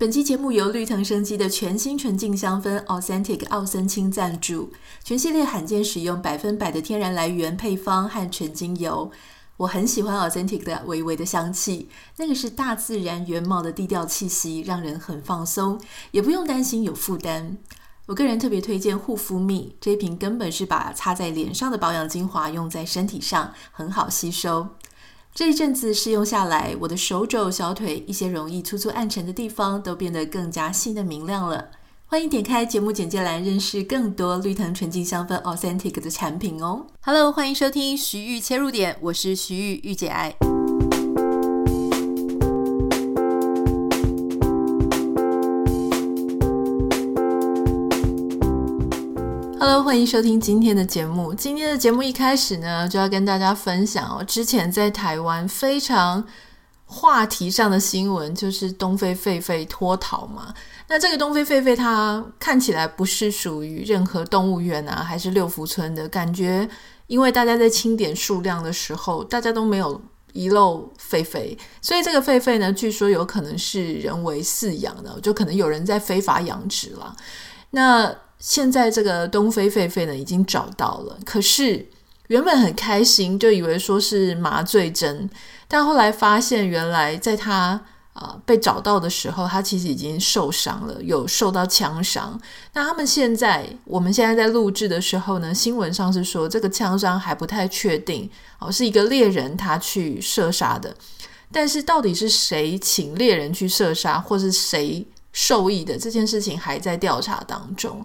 本期节目由绿藤生机的全新纯净香氛 Authentic 奥森清赞助，全系列罕见使用百分百的天然来源配方和纯精油。我很喜欢 Authentic 的微微的香气，那个是大自然原貌的低调气息，让人很放松，也不用担心有负担。我个人特别推荐护肤蜜，这瓶根本是把擦在脸上的保养精华用在身体上，很好吸收。这一阵子试用下来，我的手肘、小腿一些容易粗粗暗沉的地方都变得更加细嫩明亮了。欢迎点开节目简介栏，认识更多绿藤纯净香氛 Authentic 的产品哦。Hello，欢迎收听徐玉切入点，我是徐玉玉姐爱。Hello，欢迎收听今天的节目。今天的节目一开始呢，就要跟大家分享哦，之前在台湾非常话题上的新闻，就是东非狒狒脱逃嘛。那这个东非狒狒，它看起来不是属于任何动物园啊，还是六福村的感觉，因为大家在清点数量的时候，大家都没有遗漏狒狒，所以这个狒狒呢，据说有可能是人为饲养的，就可能有人在非法养殖了。那现在这个东非狒狒呢，已经找到了，可是原本很开心，就以为说是麻醉针，但后来发现原来在他啊、被找到的时候，他其实已经受伤了，有受到枪伤。那他们现在，我们现在在录制的时候呢，新闻上是说这个枪伤还不太确定，哦，是一个猎人他去射杀的，但是到底是谁请猎人去射杀，或是谁？受益的这件事情还在调查当中，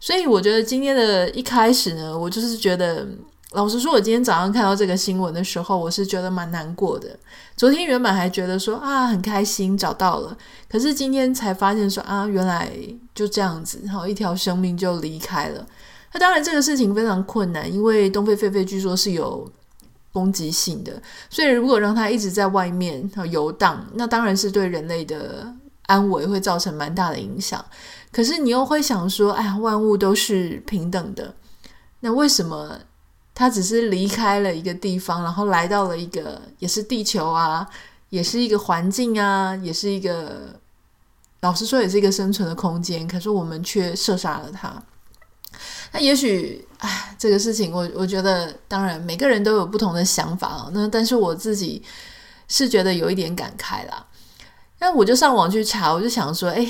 所以我觉得今天的一开始呢，我就是觉得，老实说，我今天早上看到这个新闻的时候，我是觉得蛮难过的。昨天原本还觉得说啊很开心找到了，可是今天才发现说啊原来就这样子，然后一条生命就离开了。那当然这个事情非常困难，因为东非狒狒据说是有攻击性的，所以如果让它一直在外面游荡，那当然是对人类的。安危会造成蛮大的影响，可是你又会想说，哎呀，万物都是平等的，那为什么他只是离开了一个地方，然后来到了一个也是地球啊，也是一个环境啊，也是一个，老实说也是一个生存的空间，可是我们却射杀了他？那也许，哎，这个事情我我觉得，当然每个人都有不同的想法啊，那但是我自己是觉得有一点感慨啦。那我就上网去查，我就想说，诶，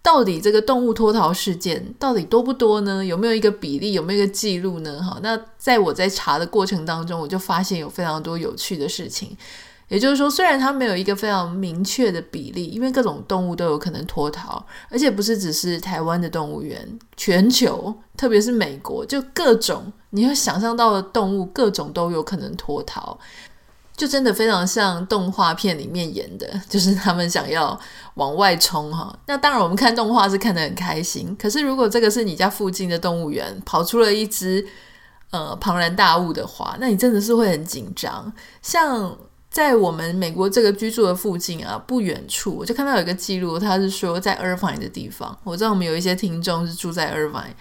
到底这个动物脱逃事件到底多不多呢？有没有一个比例？有没有一个记录呢？哈，那在我在查的过程当中，我就发现有非常多有趣的事情。也就是说，虽然它没有一个非常明确的比例，因为各种动物都有可能脱逃，而且不是只是台湾的动物园，全球，特别是美国，就各种你会想象到的动物，各种都有可能脱逃。就真的非常像动画片里面演的，就是他们想要往外冲哈。那当然，我们看动画是看得很开心。可是，如果这个是你家附近的动物园跑出了一只呃庞然大物的话，那你真的是会很紧张。像在我们美国这个居住的附近啊，不远处我就看到有一个记录，他是说在 Irvine 的地方，我知道我们有一些听众是住在 Irvine，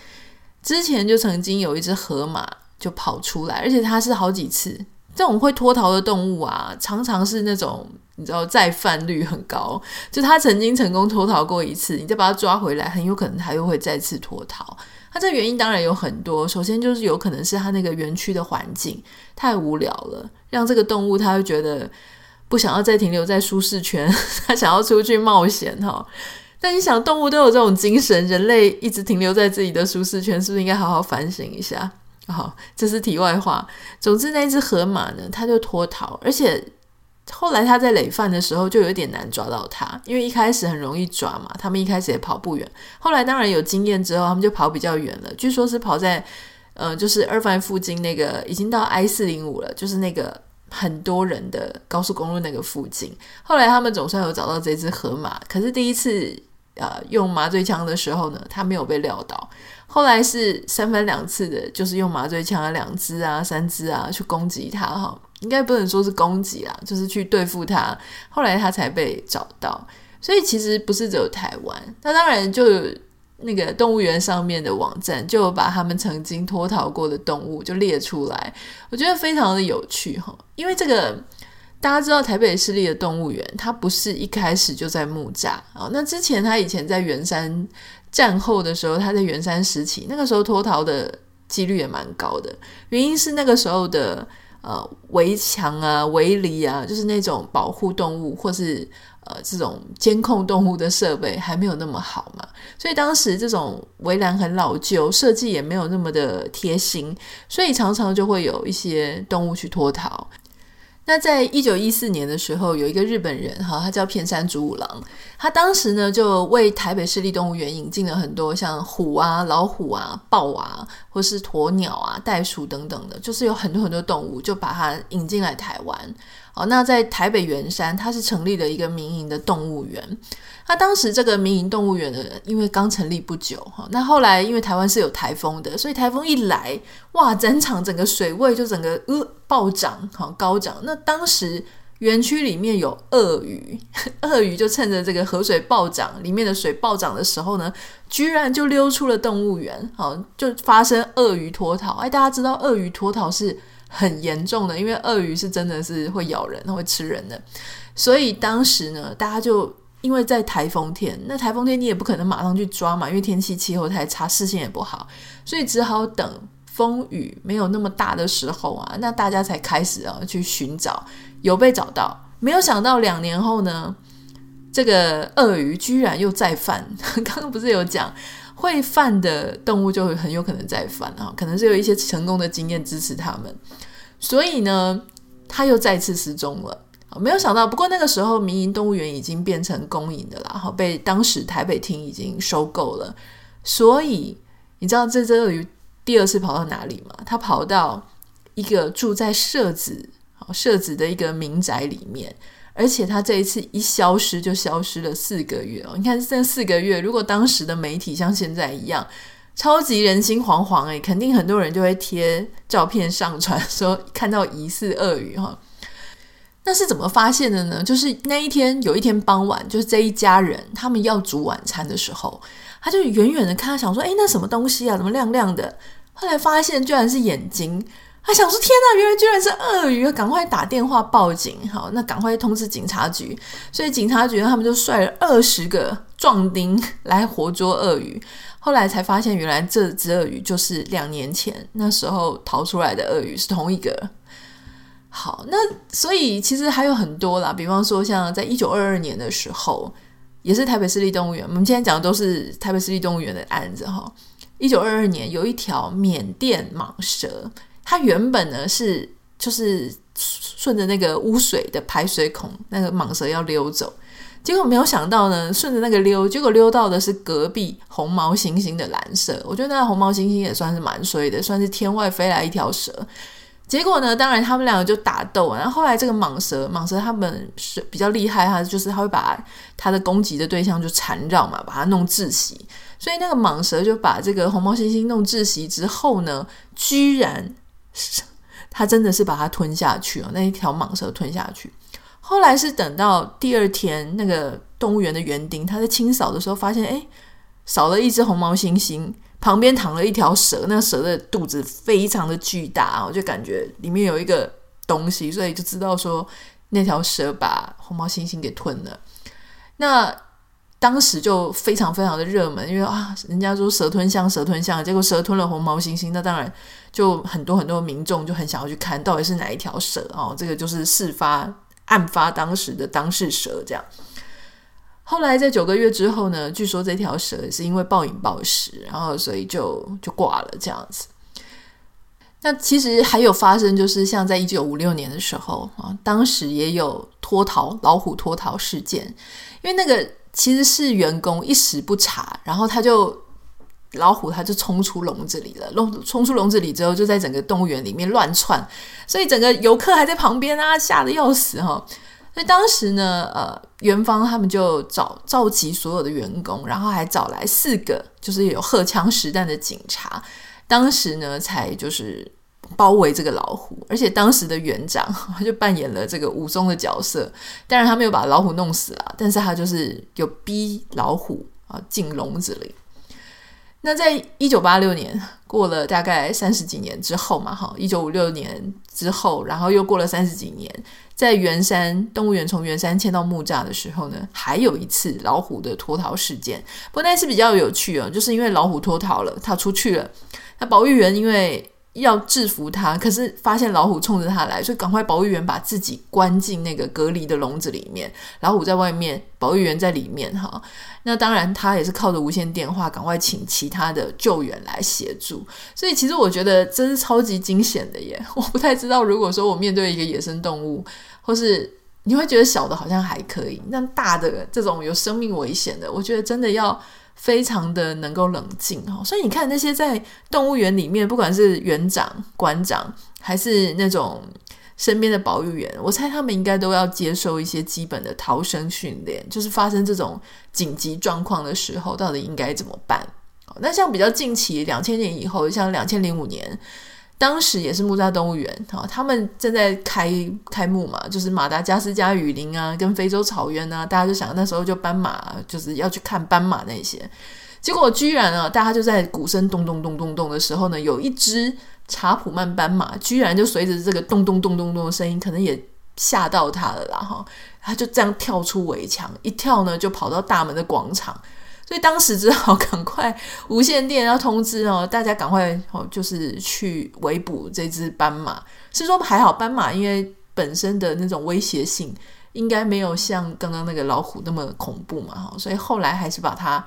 之前就曾经有一只河马就跑出来，而且它是好几次。这种会脱逃的动物啊，常常是那种你知道再犯率很高，就他曾经成功脱逃过一次，你再把他抓回来，很有可能他又会再次脱逃。它这原因当然有很多，首先就是有可能是它那个园区的环境太无聊了，让这个动物它会觉得不想要再停留在舒适圈，他想要出去冒险哈。但你想，动物都有这种精神，人类一直停留在自己的舒适圈，是不是应该好好反省一下？好，这是题外话。总之，那只河马呢，它就脱逃，而且后来他在累犯的时候就有点难抓到它，因为一开始很容易抓嘛，他们一开始也跑不远。后来当然有经验之后，他们就跑比较远了。据说是跑在呃，就是二番附近那个已经到 I 四零五了，就是那个很多人的高速公路那个附近。后来他们总算有找到这只河马，可是第一次呃用麻醉枪的时候呢，他没有被撂倒。后来是三番两次的，就是用麻醉枪啊，两支啊、三支啊去攻击他哈，应该不能说是攻击啦，就是去对付他。后来他才被找到，所以其实不是只有台湾。那当然就那个动物园上面的网站，就把他们曾经脱逃过的动物就列出来，我觉得非常的有趣哈，因为这个大家知道台北市立的动物园，它不是一开始就在木栅啊。那之前它以前在圆山战后的时候，它在圆山时期，那个时候脱逃的几率也蛮高的。原因是那个时候的呃围墙啊、围篱啊，就是那种保护动物或是呃这种监控动物的设备还没有那么好嘛，所以当时这种围栏很老旧，设计也没有那么的贴心，所以常常就会有一些动物去脱逃。那在一九一四年的时候，有一个日本人哈，他叫片山竹五郎，他当时呢就为台北市立动物园引进了很多像虎啊、老虎啊、豹啊，或是鸵鸟啊、袋鼠等等的，就是有很多很多动物，就把它引进来台湾。哦，那在台北圆山，它是成立了一个民营的动物园。那当时这个民营动物园的，因为刚成立不久哈，那后来因为台湾是有台风的，所以台风一来，哇，整场整个水位就整个呃暴涨，好高涨。那当时园区里面有鳄鱼，鳄鱼就趁着这个河水暴涨，里面的水暴涨的时候呢，居然就溜出了动物园，好，就发生鳄鱼脱逃。哎，大家知道鳄鱼脱逃是很严重的，因为鳄鱼是真的是会咬人、会吃人的，所以当时呢，大家就。因为在台风天，那台风天你也不可能马上去抓嘛，因为天气气候太差，视线也不好，所以只好等风雨没有那么大的时候啊，那大家才开始啊去寻找，有被找到，没有想到两年后呢，这个鳄鱼居然又再犯。刚刚不是有讲会犯的动物就会很有可能再犯啊，可能是有一些成功的经验支持他们，所以呢，他又再次失踪了。没有想到，不过那个时候民营动物园已经变成公营的了，哈，被当时台北厅已经收购了。所以你知道这只鳄鱼第二次跑到哪里吗？它跑到一个住在社子，社子的一个民宅里面，而且它这一次一消失就消失了四个月哦。你看这四个月，如果当时的媒体像现在一样，超级人心惶惶诶，肯定很多人就会贴照片上传，说看到疑似鳄鱼哈。那是怎么发现的呢？就是那一天，有一天傍晚，就是这一家人他们要煮晚餐的时候，他就远远的看，他想说：“诶，那什么东西啊？怎么亮亮的？”后来发现居然是眼睛，他想说：“天哪，原来居然是鳄鱼！”赶快打电话报警，好，那赶快通知警察局。所以警察局他们就率了二十个壮丁 来活捉鳄鱼。后来才发现，原来这只鳄鱼就是两年前那时候逃出来的鳄鱼，是同一个。好，那所以其实还有很多啦，比方说像在一九二二年的时候，也是台北市立动物园。我们今天讲的都是台北市立动物园的案子哈。一九二二年有一条缅甸蟒蛇，它原本呢是就是顺着那个污水的排水孔，那个蟒蛇要溜走，结果没有想到呢，顺着那个溜，结果溜到的是隔壁红毛猩猩的蓝色。我觉得那红毛猩猩也算是蛮衰的，算是天外飞来一条蛇。结果呢，当然他们两个就打斗，然后后来这个蟒蛇，蟒蛇他们是比较厉害，它就是它会把它的攻击的对象就缠绕嘛，把它弄窒息。所以那个蟒蛇就把这个红毛猩猩弄窒息之后呢，居然它真的是把它吞下去了，那一条蟒蛇吞下去。后来是等到第二天，那个动物园的园丁他在清扫的时候发现，哎，少了一只红毛猩猩。旁边躺了一条蛇，那蛇的肚子非常的巨大，我就感觉里面有一个东西，所以就知道说那条蛇把红毛猩猩给吞了。那当时就非常非常的热门，因为啊，人家说蛇吞象，蛇吞象，结果蛇吞了红毛猩猩，那当然就很多很多民众就很想要去看到底是哪一条蛇哦，这个就是事发案发当时的当事蛇这样。后来在九个月之后呢，据说这条蛇是因为暴饮暴食，然后所以就就挂了这样子。那其实还有发生，就是像在一九五六年的时候啊，当时也有脱逃老虎脱逃事件，因为那个其实是员工一时不察，然后他就老虎他就冲出笼子里了，笼冲出笼子里之后，就在整个动物园里面乱窜，所以整个游客还在旁边啊，吓得要死哈。所以当时呢，呃，元芳他们就找召集所有的员工，然后还找来四个就是有荷枪实弹的警察，当时呢才就是包围这个老虎，而且当时的园长他就扮演了这个武松的角色，当然他没有把老虎弄死了，但是他就是有逼老虎啊进笼子里。那在一九八六年过了大概三十几年之后嘛，哈，一九五六年之后，然后又过了三十几年。在圆山动物园从圆山迁到木栅的时候呢，还有一次老虎的脱逃事件。不过那次比较有趣哦，就是因为老虎脱逃了，它出去了，那保育员因为。要制服他，可是发现老虎冲着他来，所以赶快保育员把自己关进那个隔离的笼子里面，老虎在外面，保育员在里面哈。那当然，他也是靠着无线电话，赶快请其他的救援来协助。所以其实我觉得这是超级惊险的耶！我不太知道，如果说我面对一个野生动物，或是你会觉得小的好像还可以，那大的这种有生命危险的，我觉得真的要。非常的能够冷静哈，所以你看那些在动物园里面，不管是园长、馆长，还是那种身边的保育员，我猜他们应该都要接受一些基本的逃生训练，就是发生这种紧急状况的时候，到底应该怎么办？那像比较近期两千年以后，像两千零五年。当时也是木栅动物园，哈，他们正在开开幕嘛，就是马达加斯加雨林啊，跟非洲草原啊，大家就想那时候就斑马，就是要去看斑马那些。结果居然啊，大家就在鼓声咚咚咚咚咚的时候呢，有一只查普曼斑马，居然就随着这个咚咚咚咚咚的声音，可能也吓到他了啦，哈，他就这样跳出围墙，一跳呢就跑到大门的广场。所以当时只好 赶快无线电要通知哦，大家赶快哦，就是去围捕这只斑马。是说还好，斑马因为本身的那种威胁性，应该没有像刚刚那个老虎那么恐怖嘛，哈。所以后来还是把它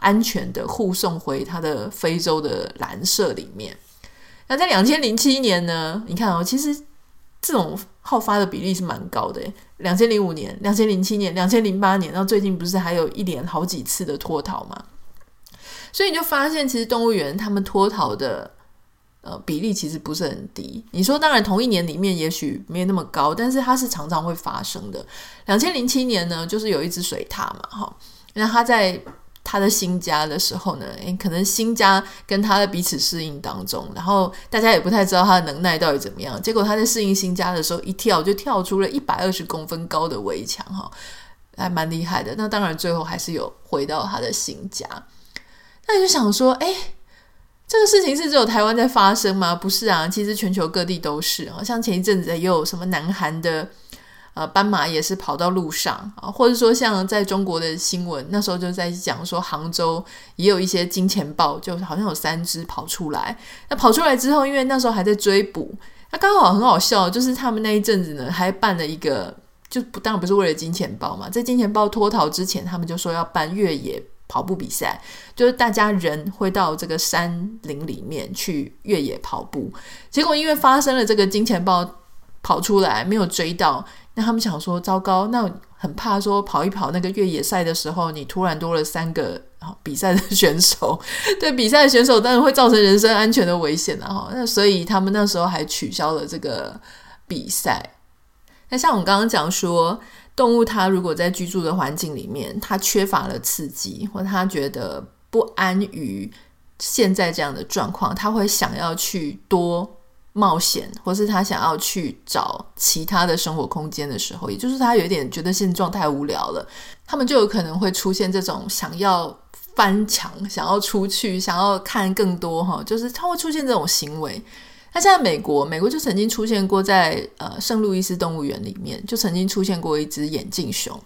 安全的护送回它的非洲的蓝色里面。那在两千零七年呢，你看哦，其实。这种好发的比例是蛮高的，两千零五年、两千零七年、两千零八年，然后最近不是还有一连好几次的脱逃吗？所以你就发现，其实动物园他们脱逃的呃比例其实不是很低。你说，当然同一年里面也许没有那么高，但是它是常常会发生的。两千零七年呢，就是有一只水獭嘛，哈，那它在。他的新家的时候呢，诶，可能新家跟他的彼此适应当中，然后大家也不太知道他的能耐到底怎么样。结果他在适应新家的时候，一跳就跳出了一百二十公分高的围墙，哈，还蛮厉害的。那当然最后还是有回到他的新家。那你就想说，诶，这个事情是只有台湾在发生吗？不是啊，其实全球各地都是。好像前一阵子也有什么南韩的。呃，斑马也是跑到路上啊，或者说像在中国的新闻，那时候就在讲说，杭州也有一些金钱豹，就好像有三只跑出来。那跑出来之后，因为那时候还在追捕，那刚好很好笑，就是他们那一阵子呢，还办了一个，就不当然不是为了金钱豹嘛，在金钱豹脱逃之前，他们就说要办越野跑步比赛，就是大家人会到这个山林里面去越野跑步。结果因为发生了这个金钱豹跑出来，没有追到。他们想说，糟糕，那很怕说跑一跑那个越野赛的时候，你突然多了三个比赛的 选手，对比赛的选手当然会造成人身安全的危险了哈。那所以他们那时候还取消了这个比赛。那像我们刚刚讲说，动物它如果在居住的环境里面，它缺乏了刺激，或它觉得不安于现在这样的状况，它会想要去多。冒险，或是他想要去找其他的生活空间的时候，也就是他有点觉得现状太无聊了，他们就有可能会出现这种想要翻墙、想要出去、想要看更多哈，就是他会出现这种行为。那现在美国，美国就曾经出现过在呃圣路易斯动物园里面，就曾经出现过一只眼镜熊。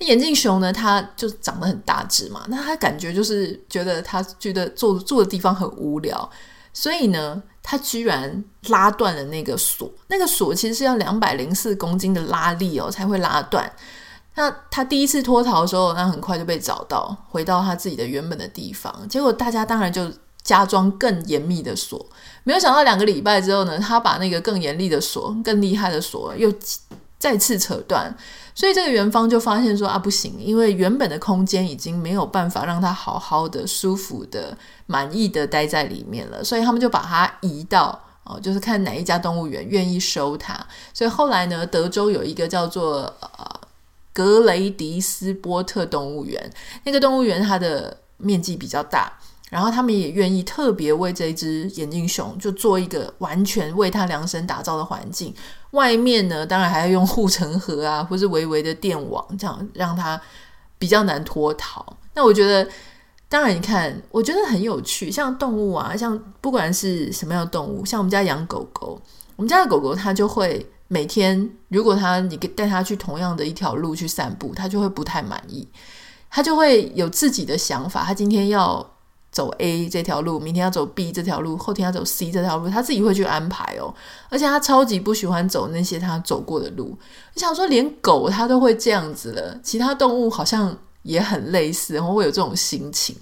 眼镜熊呢，它就长得很大只嘛，那他感觉就是觉得他觉得坐坐的地方很无聊。所以呢，他居然拉断了那个锁，那个锁其实是要两百零四公斤的拉力哦才会拉断。那他第一次脱逃的时候，那很快就被找到，回到他自己的原本的地方。结果大家当然就加装更严密的锁，没有想到两个礼拜之后呢，他把那个更严厉的锁、更厉害的锁又再次扯断。所以这个园方就发现说啊，不行，因为原本的空间已经没有办法让他好好的、舒服的、满意的待在里面了，所以他们就把它移到哦，就是看哪一家动物园愿意收它。所以后来呢，德州有一个叫做呃格雷迪斯波特动物园，那个动物园它的面积比较大。然后他们也愿意特别为这只眼镜熊就做一个完全为它量身打造的环境。外面呢，当然还要用护城河啊，或是微微的电网，这样让它比较难脱逃。那我觉得，当然你看，我觉得很有趣。像动物啊，像不管是什么样的动物，像我们家养狗狗，我们家的狗狗它就会每天如果他你带他去同样的一条路去散步，他就会不太满意，他就会有自己的想法。他今天要走 A 这条路，明天要走 B 这条路，后天要走 C 这条路，他自己会去安排哦。而且他超级不喜欢走那些他走过的路。我想说，连狗他都会这样子了，其他动物好像也很类似，然后会有这种心情。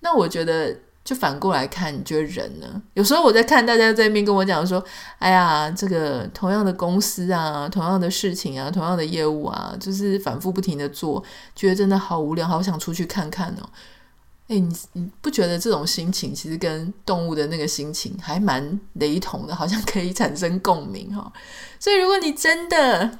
那我觉得，就反过来看，你觉得人呢？有时候我在看大家在那边跟我讲说：“哎呀，这个同样的公司啊，同样的事情啊，同样的业务啊，就是反复不停的做，觉得真的好无聊，好想出去看看哦。”哎，你你不觉得这种心情其实跟动物的那个心情还蛮雷同的，好像可以产生共鸣哈？所以如果你真的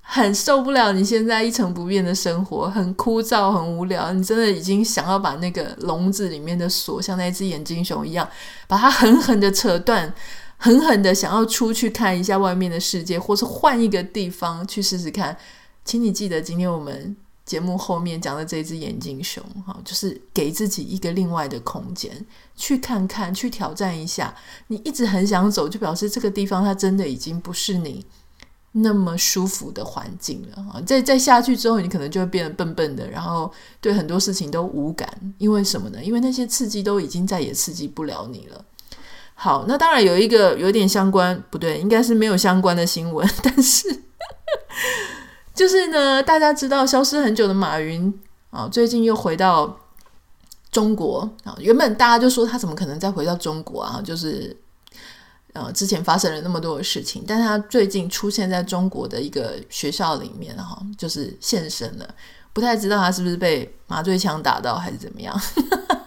很受不了你现在一成不变的生活，很枯燥、很无聊，你真的已经想要把那个笼子里面的锁，像那只眼镜熊一样，把它狠狠的扯断，狠狠的想要出去看一下外面的世界，或是换一个地方去试试看。请你记得，今天我们。节目后面讲的这只眼镜熊，哈，就是给自己一个另外的空间，去看看，去挑战一下。你一直很想走，就表示这个地方它真的已经不是你那么舒服的环境了啊！再再下去之后，你可能就会变得笨笨的，然后对很多事情都无感。因为什么呢？因为那些刺激都已经再也刺激不了你了。好，那当然有一个有点相关，不对，应该是没有相关的新闻，但是。就是呢，大家知道消失很久的马云啊，最近又回到中国啊。原本大家就说他怎么可能再回到中国啊？就是呃，之前发生了那么多的事情，但他最近出现在中国的一个学校里面哈，就是现身了。不太知道他是不是被麻醉枪打到还是怎么样。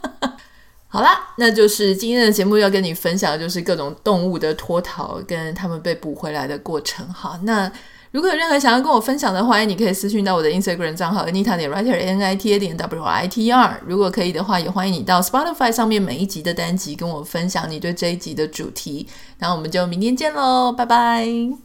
好啦，那就是今天的节目要跟你分享的就是各种动物的脱逃跟他们被捕回来的过程。好，那。如果有任何想要跟我分享的，欢迎你可以私讯到我的 Instagram 账号 Anita 点 Writer N I T A 点 W I T R。如果可以的话，也欢迎你到 Spotify 上面每一集的单集跟我分享你对这一集的主题。那我们就明天见喽，拜拜。